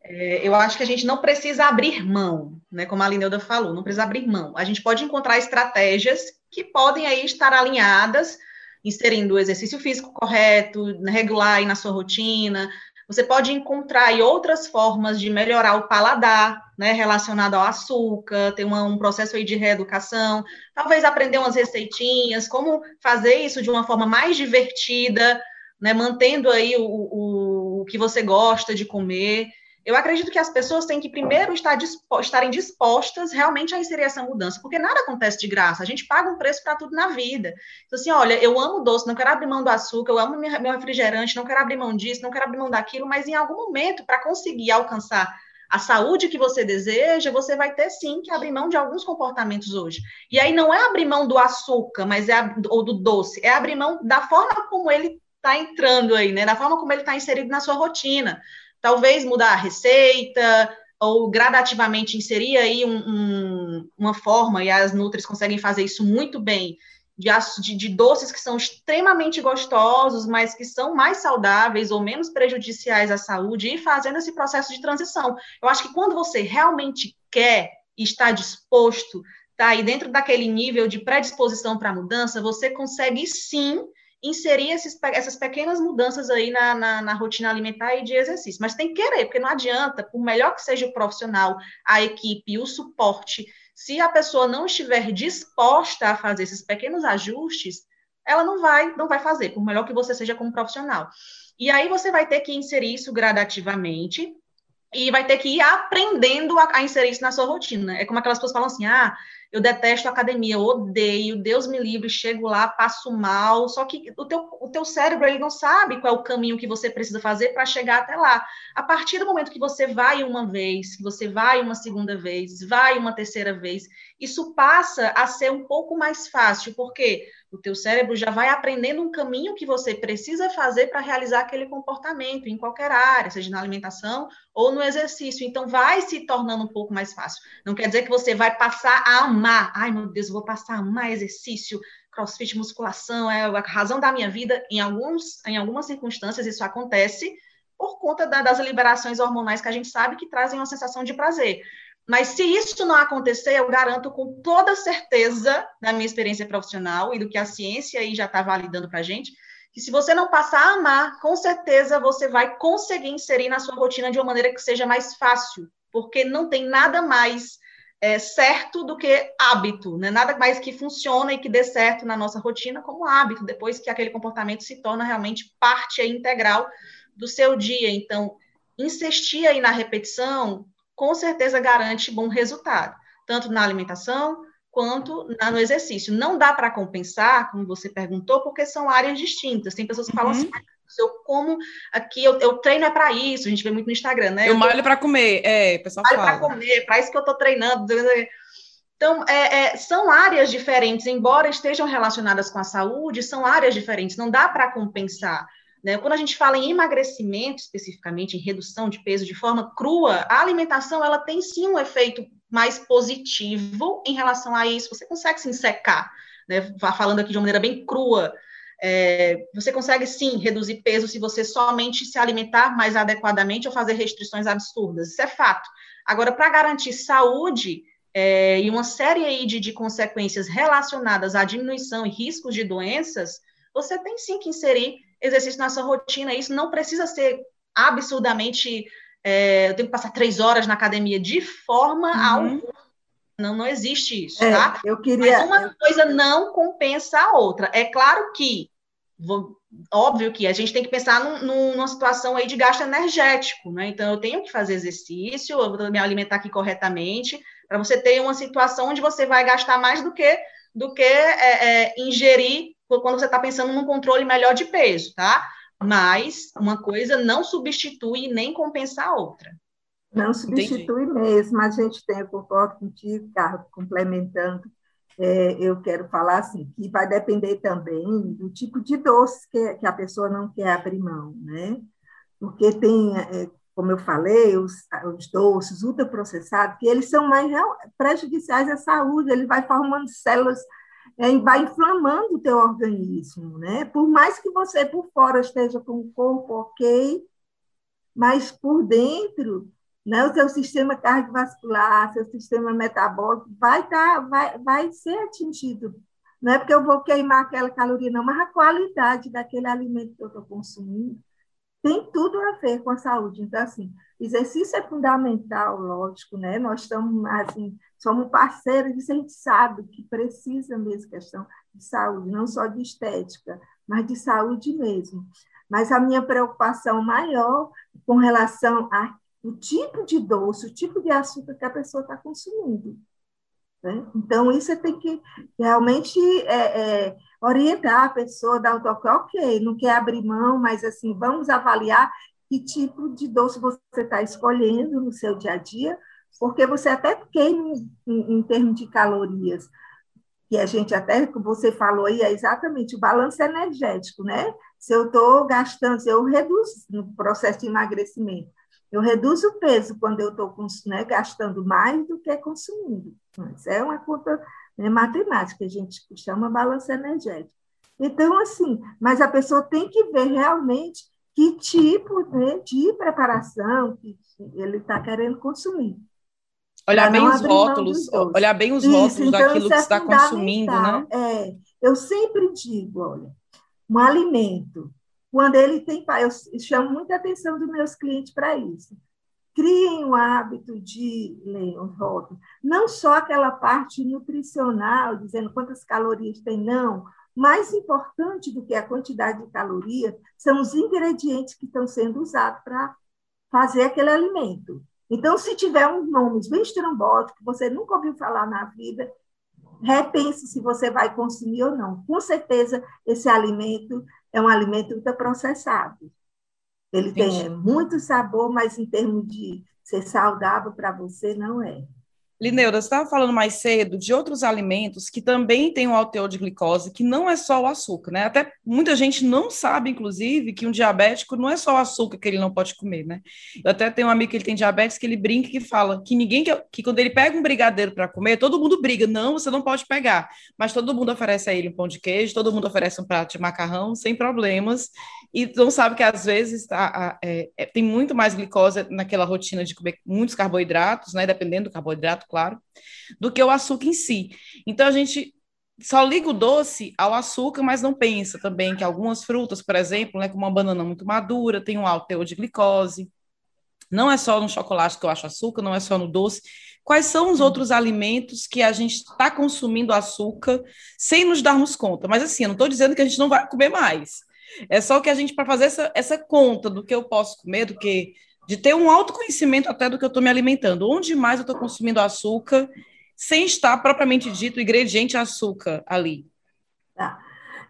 É, eu acho que a gente não precisa abrir mão, né? Como a Lineuda falou, não precisa abrir mão. A gente pode encontrar estratégias que podem aí estar alinhadas, inserindo o exercício físico correto, regular aí na sua rotina, você pode encontrar outras formas de melhorar o paladar, né, relacionado ao açúcar, ter uma, um processo aí de reeducação, talvez aprender umas receitinhas, como fazer isso de uma forma mais divertida, né, mantendo aí o, o, o que você gosta de comer. Eu acredito que as pessoas têm que primeiro estar dispo estarem dispostas realmente a inserir essa mudança, porque nada acontece de graça, a gente paga um preço para tudo na vida. Então, assim, olha, eu amo doce, não quero abrir mão do açúcar, eu amo meu refrigerante, não quero abrir mão disso, não quero abrir mão daquilo, mas em algum momento, para conseguir alcançar a saúde que você deseja, você vai ter sim que abrir mão de alguns comportamentos hoje. E aí não é abrir mão do açúcar, mas é ou do doce, é abrir mão da forma como ele está entrando aí, né? Da forma como ele está inserido na sua rotina talvez mudar a receita ou gradativamente inserir aí um, um, uma forma, e as Nutris conseguem fazer isso muito bem, de, de, de, doces que são extremamente gostosos, mas que são mais saudáveis ou menos prejudiciais à saúde, e fazendo esse processo de transição. Eu acho que quando você realmente quer e está disposto, tá aí dentro daquele nível de predisposição para mudança, você consegue sim inserir esses, essas pequenas mudanças aí na, na, na, rotina alimentar e de exercício. Mas tem que querer, porque não adianta, por melhor que seja o profissional, a equipe, o suporte, se a pessoa não estiver disposta a fazer esses pequenos ajustes, ela não vai, não vai fazer, por melhor que você seja como profissional. E aí você vai ter que inserir isso gradativamente e vai ter que ir aprendendo a, a inserir isso na sua rotina. É como aquelas pessoas falam assim: ah, eu detesto academia, eu odeio, Deus me livre, chego lá, passo mal. Só que o teu, o teu cérebro ele não sabe qual é o caminho que você precisa fazer para chegar até lá. A partir do momento que você vai uma vez, que você vai uma segunda vez, vai uma terceira vez, isso passa a ser um pouco mais fácil, porque o teu cérebro já vai aprendendo um caminho que você precisa fazer para realizar aquele comportamento em qualquer área, seja na alimentação ou no exercício. Então, vai se tornando um pouco mais fácil. Não quer dizer que você vai passar a amar. Ai, meu Deus, eu vou passar a amar exercício, crossfit, musculação, é a razão da minha vida. Em, alguns, em algumas circunstâncias, isso acontece por conta da, das liberações hormonais que a gente sabe que trazem uma sensação de prazer. Mas se isso não acontecer, eu garanto com toda certeza, na minha experiência profissional e do que a ciência aí já está validando para a gente, que se você não passar a amar, com certeza você vai conseguir inserir na sua rotina de uma maneira que seja mais fácil, porque não tem nada mais é, certo do que hábito, né? nada mais que funciona e que dê certo na nossa rotina como hábito, depois que aquele comportamento se torna realmente parte integral do seu dia. Então, insistir aí na repetição com certeza garante bom resultado, tanto na alimentação quanto no exercício. Não dá para compensar, como você perguntou, porque são áreas distintas. Tem pessoas que uhum. falam assim, eu como aqui, eu, eu treino é para isso, a gente vê muito no Instagram, né? Eu, eu malho para comer, é, pessoal malho para comer, para isso que eu estou treinando. Então, é, é, são áreas diferentes, embora estejam relacionadas com a saúde, são áreas diferentes, não dá para compensar. Né? Quando a gente fala em emagrecimento, especificamente, em redução de peso de forma crua, a alimentação ela tem sim um efeito mais positivo em relação a isso. Você consegue se secar, né? falando aqui de uma maneira bem crua. É, você consegue sim reduzir peso se você somente se alimentar mais adequadamente ou fazer restrições absurdas. Isso é fato. Agora, para garantir saúde é, e uma série aí de, de consequências relacionadas à diminuição e riscos de doenças, você tem sim que inserir exercício na sua rotina. Isso não precisa ser absurdamente. É, eu tenho que passar três horas na academia de forma uhum. alguma. Não, não existe isso, é, tá? Eu queria. Mas uma coisa não compensa a outra. É claro que, vou, óbvio que a gente tem que pensar num, numa situação aí de gasto energético, né? Então, eu tenho que fazer exercício, eu vou me alimentar aqui corretamente, para você ter uma situação onde você vai gastar mais do que do que é, é, ingerir quando você está pensando num controle melhor de peso, tá? Mas uma coisa não substitui nem compensa a outra. Não substitui Entendi. mesmo. A gente tem, eu concordo contigo, Carlos, complementando. É, eu quero falar assim, que vai depender também do tipo de doce que, que a pessoa não quer abrir mão, né? Porque tem, é, como eu falei, os, os doces ultraprocessados, que eles são mais prejudiciais à saúde, ele vai formando células é, vai inflamando o teu organismo, né? Por mais que você por fora esteja com o corpo ok, mas por dentro, né, o teu sistema cardiovascular, seu sistema metabólico vai tá, vai, vai ser atingido. Não é porque eu vou queimar aquela caloria, não, mas a qualidade daquele alimento que eu estou consumindo tem tudo a ver com a saúde. Então, assim, exercício é fundamental, lógico, né? Nós estamos, assim, somos parceiros disso, a gente sabe que precisa mesmo questão de saúde, não só de estética, mas de saúde mesmo. Mas a minha preocupação maior com relação ao tipo de doce, o tipo de açúcar que a pessoa está consumindo. Né? Então, isso tem que realmente é, é, orientar a pessoa, dar o toque, ok, não quer abrir mão, mas assim, vamos avaliar que tipo de doce você está escolhendo no seu dia a dia, porque você até queima em, em termos de calorias, que a gente até, que você falou aí, é exatamente o balanço energético, né? Se eu estou gastando, se eu reduzo no processo de emagrecimento, eu reduzo o peso quando eu estou né, gastando mais do que consumindo. Isso é uma conta né, matemática, a gente chama balanço energético. Então, assim, mas a pessoa tem que ver realmente que tipo né, de preparação que ele está querendo consumir. Olhar bem os rótulos, olhar bem os rótulos então daquilo que é está consumindo, né? É, eu sempre digo, olha, um alimento, quando ele tem. Eu chamo muita atenção dos meus clientes para isso. Criem o hábito de ler rótulos. Não só aquela parte nutricional, dizendo quantas calorias tem, não. Mais importante do que a quantidade de calorias são os ingredientes que estão sendo usados para fazer aquele alimento. Então, se tiver uns nomes bem estrambóticos, você nunca ouviu falar na vida, repense se você vai consumir ou não. Com certeza, esse alimento é um alimento ultraprocessado. Ele Entendi. tem muito sabor, mas em termos de ser saudável para você, não é. Lineuda, você estava falando mais cedo de outros alimentos que também têm um alto teor de glicose, que não é só o açúcar, né? Até muita gente não sabe, inclusive, que um diabético não é só o açúcar que ele não pode comer, né? Eu até tenho um amigo que ele tem diabetes que ele brinca que fala que ninguém que, que quando ele pega um brigadeiro para comer, todo mundo briga, não, você não pode pegar, mas todo mundo oferece a ele um pão de queijo, todo mundo oferece um prato de macarrão sem problemas, e não sabe que às vezes tá, é, é, tem muito mais glicose naquela rotina de comer muitos carboidratos, né? Dependendo do carboidrato claro, do que o açúcar em si. Então a gente só liga o doce ao açúcar, mas não pensa também que algumas frutas, por exemplo, né, como uma banana muito madura, tem um alto teor de glicose. Não é só no chocolate que eu acho açúcar, não é só no doce. Quais são os outros alimentos que a gente está consumindo açúcar sem nos darmos conta? Mas assim, eu não estou dizendo que a gente não vai comer mais. É só que a gente, para fazer essa, essa conta do que eu posso comer, do que de ter um autoconhecimento até do que eu estou me alimentando. Onde mais eu estou consumindo açúcar sem estar propriamente dito ingrediente açúcar ali? Tá.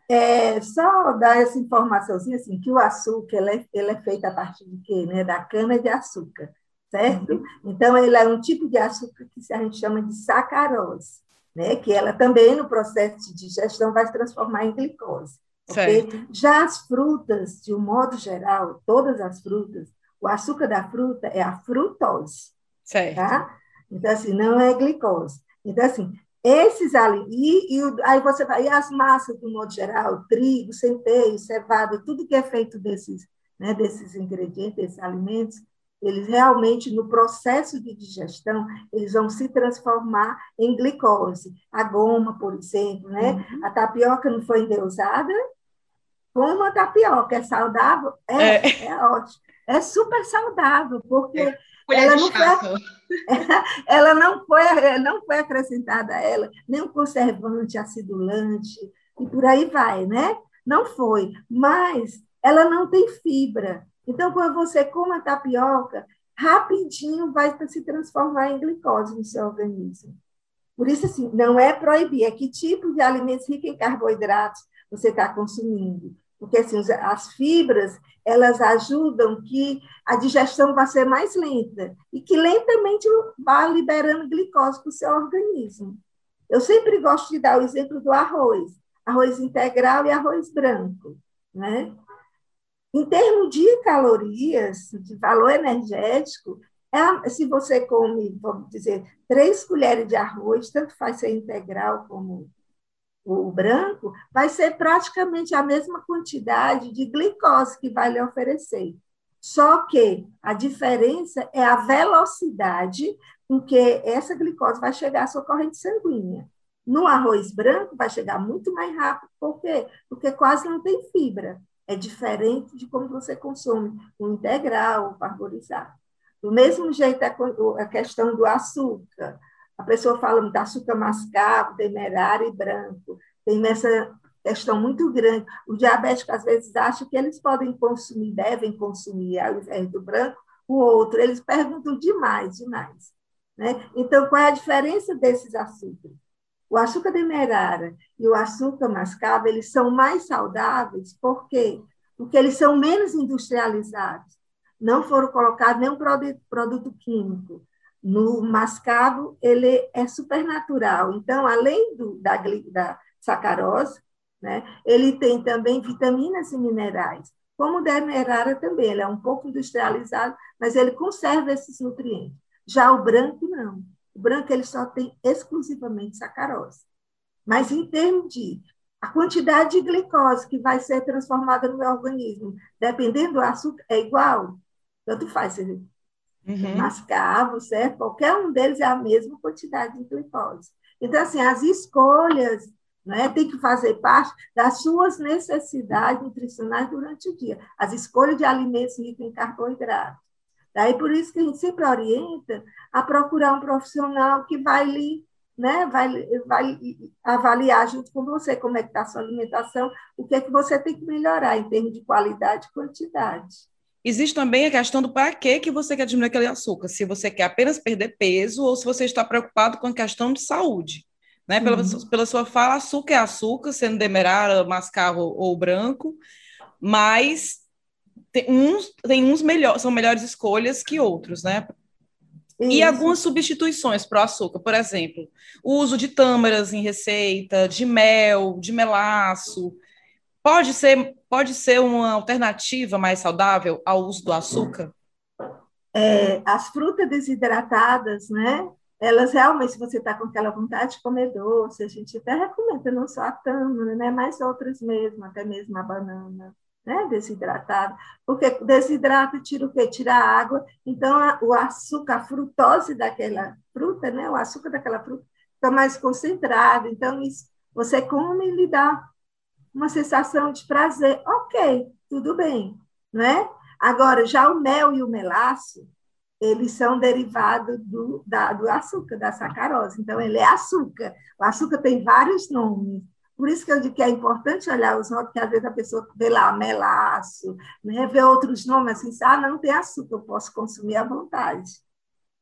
É, só dar essa informaçãozinha assim, que o açúcar ele é, ele é feito a partir de quê? Né? Da cana de açúcar, certo? Então, ele é um tipo de açúcar que a gente chama de sacarose, né? que ela também, no processo de digestão, vai se transformar em glicose. Okay? Já as frutas, de um modo geral, todas as frutas, o açúcar da fruta é a frutose. Certo. Tá? Então, assim, não é glicose. Então, assim, esses ali, e, e aí você vai, e as massas, do modo geral, trigo, centeio, cevada, tudo que é feito desses, né, desses ingredientes, desses alimentos, eles realmente, no processo de digestão, eles vão se transformar em glicose. A goma, por exemplo, né? Uhum. A tapioca não foi endeusada? Como a tapioca é saudável? É, é, é ótimo é super saudável, porque é, ela, não foi, ela não foi, não foi acrescentada a ela nenhum conservante, acidulante, e por aí vai, né? Não foi, mas ela não tem fibra. Então, quando você come a tapioca, rapidinho vai se transformar em glicose no seu organismo. Por isso, assim, não é proibir, é que tipo de alimentos ricos em carboidratos você está consumindo porque assim, as fibras elas ajudam que a digestão vá ser mais lenta e que lentamente vá liberando glicose para o seu organismo. Eu sempre gosto de dar o exemplo do arroz, arroz integral e arroz branco, né? Em termos de calorias, de valor energético, é, se você come, vamos dizer, três colheres de arroz, tanto faz ser integral como o branco, vai ser praticamente a mesma quantidade de glicose que vai lhe oferecer. Só que a diferença é a velocidade com que essa glicose vai chegar à sua corrente sanguínea. No arroz branco, vai chegar muito mais rápido. Por quê? Porque quase não tem fibra. É diferente de como você consome o integral, o parborizado. Do mesmo jeito, a questão do açúcar. A pessoa fala muito açúcar mascavo, demerara e branco. Tem essa questão muito grande. O diabético, às vezes, acha que eles podem consumir, devem consumir, ao invés do branco, o outro. Eles perguntam demais, demais. Né? Então, qual é a diferença desses açúcares? O açúcar demerara e o açúcar mascavo, eles são mais saudáveis, por quê? Porque eles são menos industrializados. Não foram colocados nenhum produto químico. No mascavo, ele é supernatural. Então, além do, da, da sacarose, né, ele tem também vitaminas e minerais. Como o demerara também, ele é um pouco industrializado, mas ele conserva esses nutrientes. Já o branco, não. O branco ele só tem exclusivamente sacarose. Mas em termos de a quantidade de glicose que vai ser transformada no meu organismo, dependendo do açúcar, é igual. Tanto faz, uhum. mascavo, certo? Qualquer um deles é a mesma quantidade de glicose. Então, assim, as escolhas né? tem que fazer parte das suas necessidades nutricionais durante o dia. As escolhas de alimentos ricos em carboidrato. Daí por isso que a gente sempre orienta a procurar um profissional que vai lhe né, vai, vai avaliar junto com você como é que está a sua alimentação, o que é que você tem que melhorar em termos de qualidade e quantidade. Existe também a questão do para que, que você quer diminuir aquele açúcar, se você quer apenas perder peso ou se você está preocupado com a questão de saúde. Né? Pela, uhum. pela sua fala, açúcar é açúcar, sendo demerara, mascavo ou branco, mas tem uns, tem uns melhor, são melhores escolhas que outros, né? Isso. E algumas substituições para o açúcar, por exemplo, o uso de tâmaras em receita, de mel, de melaço. Pode ser, pode ser uma alternativa mais saudável ao uso do açúcar? É, as frutas desidratadas, né? Elas realmente, se você está com aquela vontade de comer doce, a gente até recomenda não só a tâmara, né? Mas outras mesmo, até mesmo a banana né, desidratado, porque desidrata tira o quê? Tira a água, então a, o açúcar, a frutose daquela fruta, né, o açúcar daquela fruta fica mais concentrado, então isso, você come e lhe dá uma sensação de prazer, ok, tudo bem, né? Agora, já o mel e o melaço, eles são derivados do, da, do açúcar, da sacarose, então ele é açúcar, o açúcar tem vários nomes, por isso que eu digo que é importante olhar os nomes, porque às vezes a pessoa vê lá melaço, né? vê outros nomes assim, ah, não tem açúcar, eu posso consumir à vontade.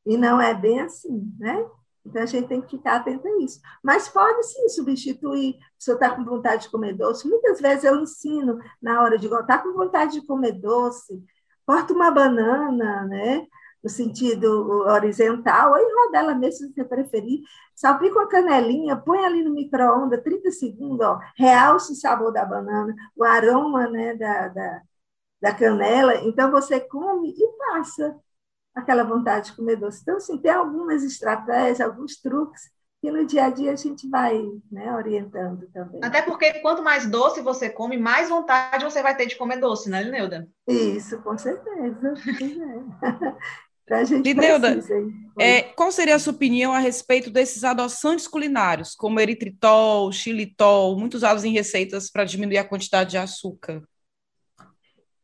E não é bem assim, né? Então a gente tem que ficar atento a isso. Mas pode sim substituir. Se eu está com vontade de comer doce, muitas vezes eu ensino na hora de está com vontade de comer doce, corta uma banana, né? no sentido horizontal, ou em rodela mesmo, se você preferir. Salpica uma canelinha, põe ali no micro-ondas, 30 segundos, ó, realça o sabor da banana, o aroma né, da, da, da canela. Então, você come e passa aquela vontade de comer doce. Então, assim, tem algumas estratégias, alguns truques que no dia a dia a gente vai né, orientando também. Até porque quanto mais doce você come, mais vontade você vai ter de comer doce, né, Lineuda? Isso, com certeza. é. Lineuda, é, qual seria a sua opinião a respeito desses adoçantes culinários, como eritritol, xilitol, muito usados em receitas para diminuir a quantidade de açúcar?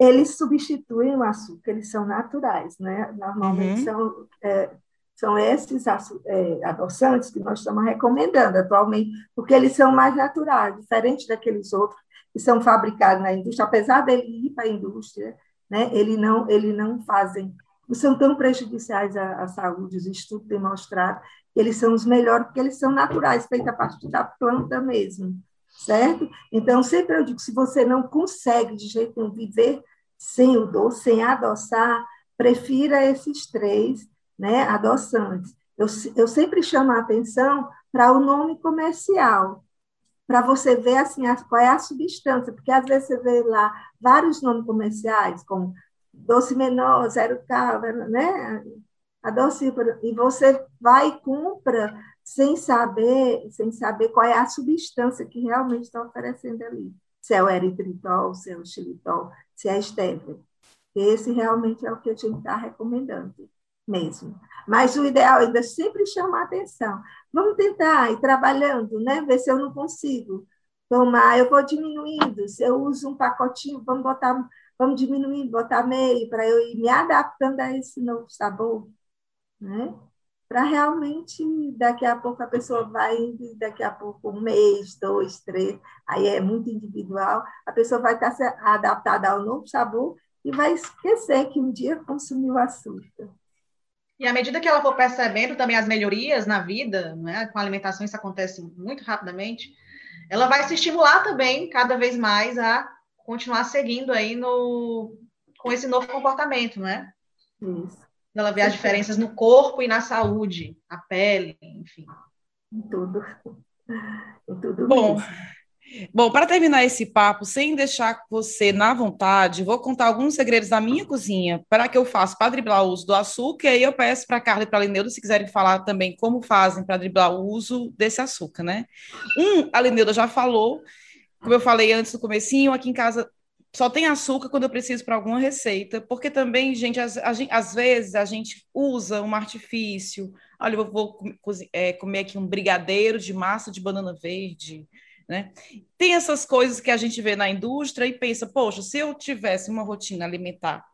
Eles substituem o açúcar, eles são naturais, né? Normalmente uhum. são, é, são esses é, adoçantes que nós estamos recomendando atualmente, porque eles são mais naturais, diferente daqueles outros que são fabricados na indústria, apesar dele ir para a indústria, né? Ele não, ele não fazem são tão prejudiciais à, à saúde, os estudos têm mostrado que eles são os melhores, porque eles são naturais, feitos a partir da planta mesmo, certo? Então, sempre eu digo, se você não consegue de jeito nenhum viver sem o doce, sem adoçar, prefira esses três né, adoçantes. Eu, eu sempre chamo a atenção para o nome comercial, para você ver assim, qual é a substância, porque às vezes você vê lá vários nomes comerciais, como doce menor, zero cal, né? A doce, e você vai e compra sem saber, sem saber qual é a substância que realmente está oferecendo ali. Se é o eritritol, se é o xilitol, se é a estévia. Esse realmente é o que a gente está recomendando mesmo. Mas o ideal ainda é sempre chamar atenção. Vamos tentar ir trabalhando, né? Ver se eu não consigo tomar. Eu vou diminuindo. Se eu uso um pacotinho, vamos botar vamos diminuir, botar meio, para eu ir me adaptando a esse novo sabor, né? Para realmente, daqui a pouco a pessoa vai, daqui a pouco um mês, dois, três, aí é muito individual, a pessoa vai estar adaptada ao novo sabor e vai esquecer que um dia consumiu açúcar. E à medida que ela for percebendo também as melhorias na vida, né, com a alimentação isso acontece muito rapidamente, ela vai se estimular também cada vez mais a continuar seguindo aí no, com esse novo comportamento, né? Isso. Ela vê as diferenças no corpo e na saúde, na pele, enfim. Em tudo. Em tudo Bom, Bom, para terminar esse papo, sem deixar você na vontade, vou contar alguns segredos da minha cozinha para que eu faça para driblar o uso do açúcar. E aí eu peço para a Carla e para a Lineuda, se quiserem falar também como fazem para driblar o uso desse açúcar, né? Um, a Lineuda já falou, como eu falei antes no comecinho, aqui em casa só tem açúcar quando eu preciso para alguma receita, porque também, gente, às, às vezes a gente usa um artifício. Olha, eu vou é, comer aqui um brigadeiro de massa de banana verde, né? Tem essas coisas que a gente vê na indústria e pensa, poxa, se eu tivesse uma rotina alimentar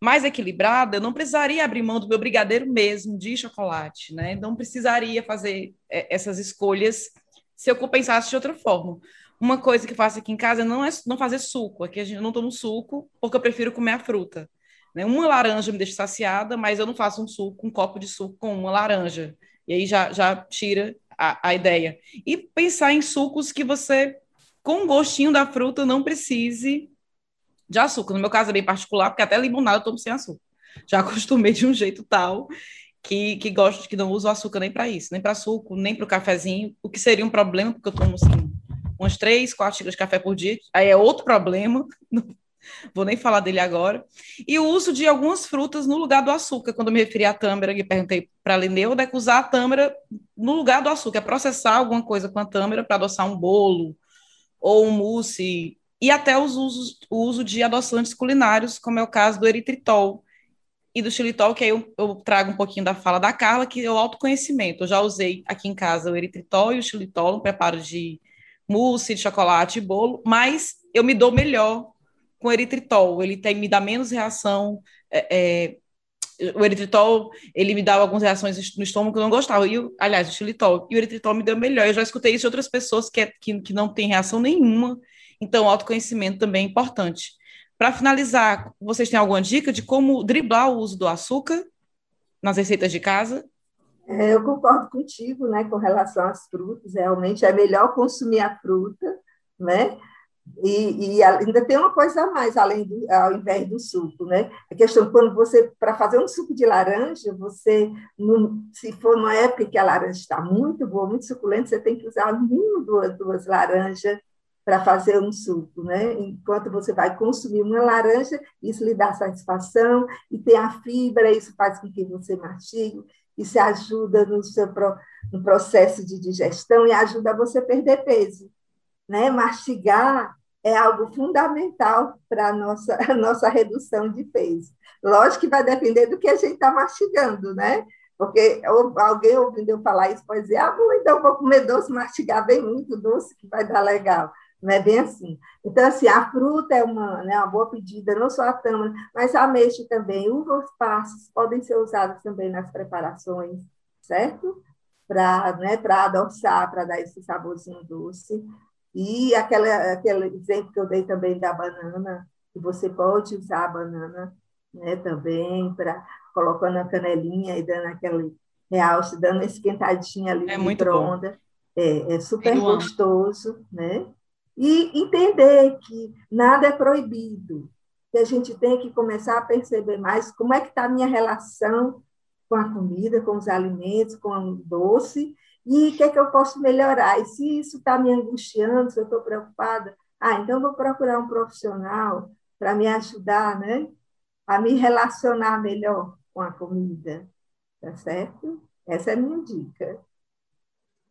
mais equilibrada, eu não precisaria abrir mão do meu brigadeiro mesmo de chocolate, né? Não precisaria fazer é, essas escolhas se eu compensasse de outra forma. Uma coisa que faço aqui em casa não é não fazer suco. Aqui a gente não toma suco porque eu prefiro comer a fruta. Né? Uma laranja me deixa saciada, mas eu não faço um suco, um copo de suco com uma laranja. E aí já, já tira a, a ideia. E pensar em sucos que você, com o gostinho da fruta, não precise de açúcar. No meu caso é bem particular, porque até limonada eu tomo sem açúcar. Já acostumei de um jeito tal que, que gosto que não uso açúcar nem para isso, nem para suco, nem para o cafezinho, o que seria um problema, porque eu tomo assim, umas três, quatro xícaras de café por dia, aí é outro problema, vou nem falar dele agora. E o uso de algumas frutas no lugar do açúcar, quando me referi à tâmara, que perguntei para a Lineuda, é que usar a tâmara no lugar do açúcar, é processar alguma coisa com a tâmara para adoçar um bolo ou um mousse, e até os usos, o uso de adoçantes culinários, como é o caso do eritritol e do xilitol, que aí eu, eu trago um pouquinho da fala da Carla, que é o autoconhecimento. Eu já usei aqui em casa o eritritol e o xilitol, um preparo de mousse, de chocolate e bolo, mas eu me dou melhor com eritritol, ele tem, me dá menos reação, é, é, o eritritol, ele me dava algumas reações no estômago que eu não gostava, e, aliás, o xilitol, e o eritritol me deu melhor, eu já escutei isso de outras pessoas que, é, que, que não tem reação nenhuma, então autoconhecimento também é importante. Para finalizar, vocês têm alguma dica de como driblar o uso do açúcar nas receitas de casa? É, eu concordo contigo, né, com relação às frutas, realmente é melhor consumir a fruta, né, e, e, ainda tem uma coisa a mais, além do, ao invés do suco, né? A questão quando você, para fazer um suco de laranja, você, se for numa época que a laranja está muito boa, muito suculenta, você tem que usar no mínimo duas, duas laranjas para fazer um suco, né? Enquanto você vai consumir uma laranja, isso lhe dá satisfação e tem a fibra, isso faz com que você mastigue, isso ajuda no seu no processo de digestão e ajuda você a perder peso, né? Mastigar é algo fundamental para a nossa, nossa redução de peso. Lógico que vai depender do que a gente está mastigando, né? Porque alguém ouvindo eu falar isso pode dizer, ah, então vou comer doce, mastigar bem muito doce, que vai dar legal. Não é bem assim. Então, assim, a fruta é uma, né, uma boa pedida, não só a tâmara, mas a ameixa também. Uvas passas podem ser usadas também nas preparações, certo? Para né, adoçar, para dar esse saborzinho doce. E aquela, aquele exemplo que eu dei também da banana, que você pode usar a banana né, também, para colocando a canelinha e dando aquele realce, dando uma esquentadinha ali é no micro-ondas. É, é super gostoso, né? E entender que nada é proibido, que a gente tem que começar a perceber mais como é que está a minha relação com a comida, com os alimentos, com o doce, e o que é que eu posso melhorar? E se isso está me angustiando, se eu estou preocupada, ah, então vou procurar um profissional para me ajudar, né? A me relacionar melhor com a comida, tá certo? Essa é a minha dica.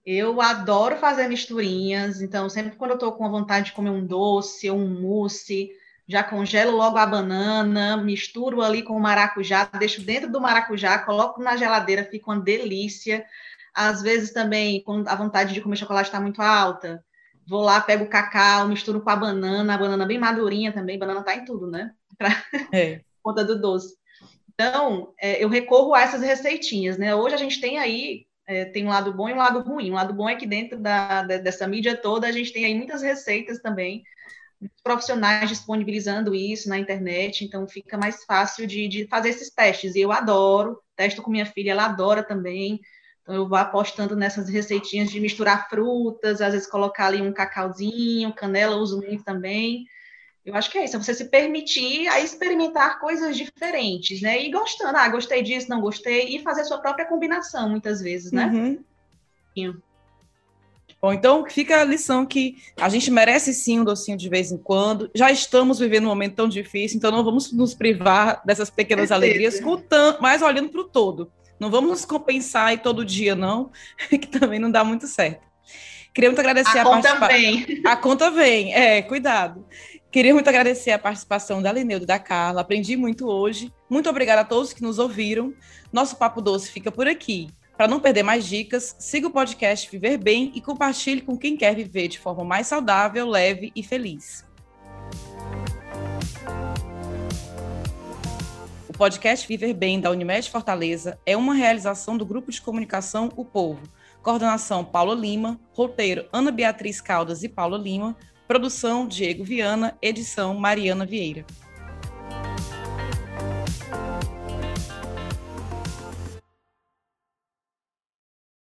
Eu adoro fazer misturinhas, então sempre quando eu estou com vontade de comer um doce ou um mousse, já congelo logo a banana, misturo ali com o maracujá, deixo dentro do maracujá, coloco na geladeira, fica uma delícia. Às vezes também, quando a vontade de comer chocolate está muito alta, vou lá, pego o cacau, misturo com a banana, a banana bem madurinha também, banana tá em tudo, né? Pra... É. conta do doce. Então, é, eu recorro a essas receitinhas, né? Hoje a gente tem aí, é, tem um lado bom e um lado ruim. Um lado bom é que dentro da, da, dessa mídia toda, a gente tem aí muitas receitas também, profissionais disponibilizando isso na internet, então fica mais fácil de, de fazer esses testes. E eu adoro, testo com minha filha, ela adora também. Então, eu vou apostando nessas receitinhas de misturar frutas, às vezes colocar ali um cacauzinho, canela, uso muito também. Eu acho que é isso, é você se permitir a experimentar coisas diferentes, né? E gostando, ah, gostei disso, não gostei, e fazer sua própria combinação, muitas vezes, né? Uhum. Bom, então fica a lição que a gente merece sim um docinho de vez em quando. Já estamos vivendo um momento tão difícil, então não vamos nos privar dessas pequenas alegrias, mas olhando para o todo. Não vamos nos compensar aí todo dia, não, que também não dá muito certo. Queria muito agradecer a, a conta vem. A conta vem, é, cuidado. Queria muito agradecer a participação da Lineudo e da Carla. Aprendi muito hoje. Muito obrigada a todos que nos ouviram. Nosso Papo Doce fica por aqui. Para não perder mais dicas, siga o podcast Viver Bem e compartilhe com quem quer viver de forma mais saudável, leve e feliz. O podcast Viver Bem da Unimed Fortaleza é uma realização do grupo de comunicação O Povo. Coordenação Paula Lima, roteiro Ana Beatriz Caldas e Paula Lima, produção Diego Viana, edição Mariana Vieira.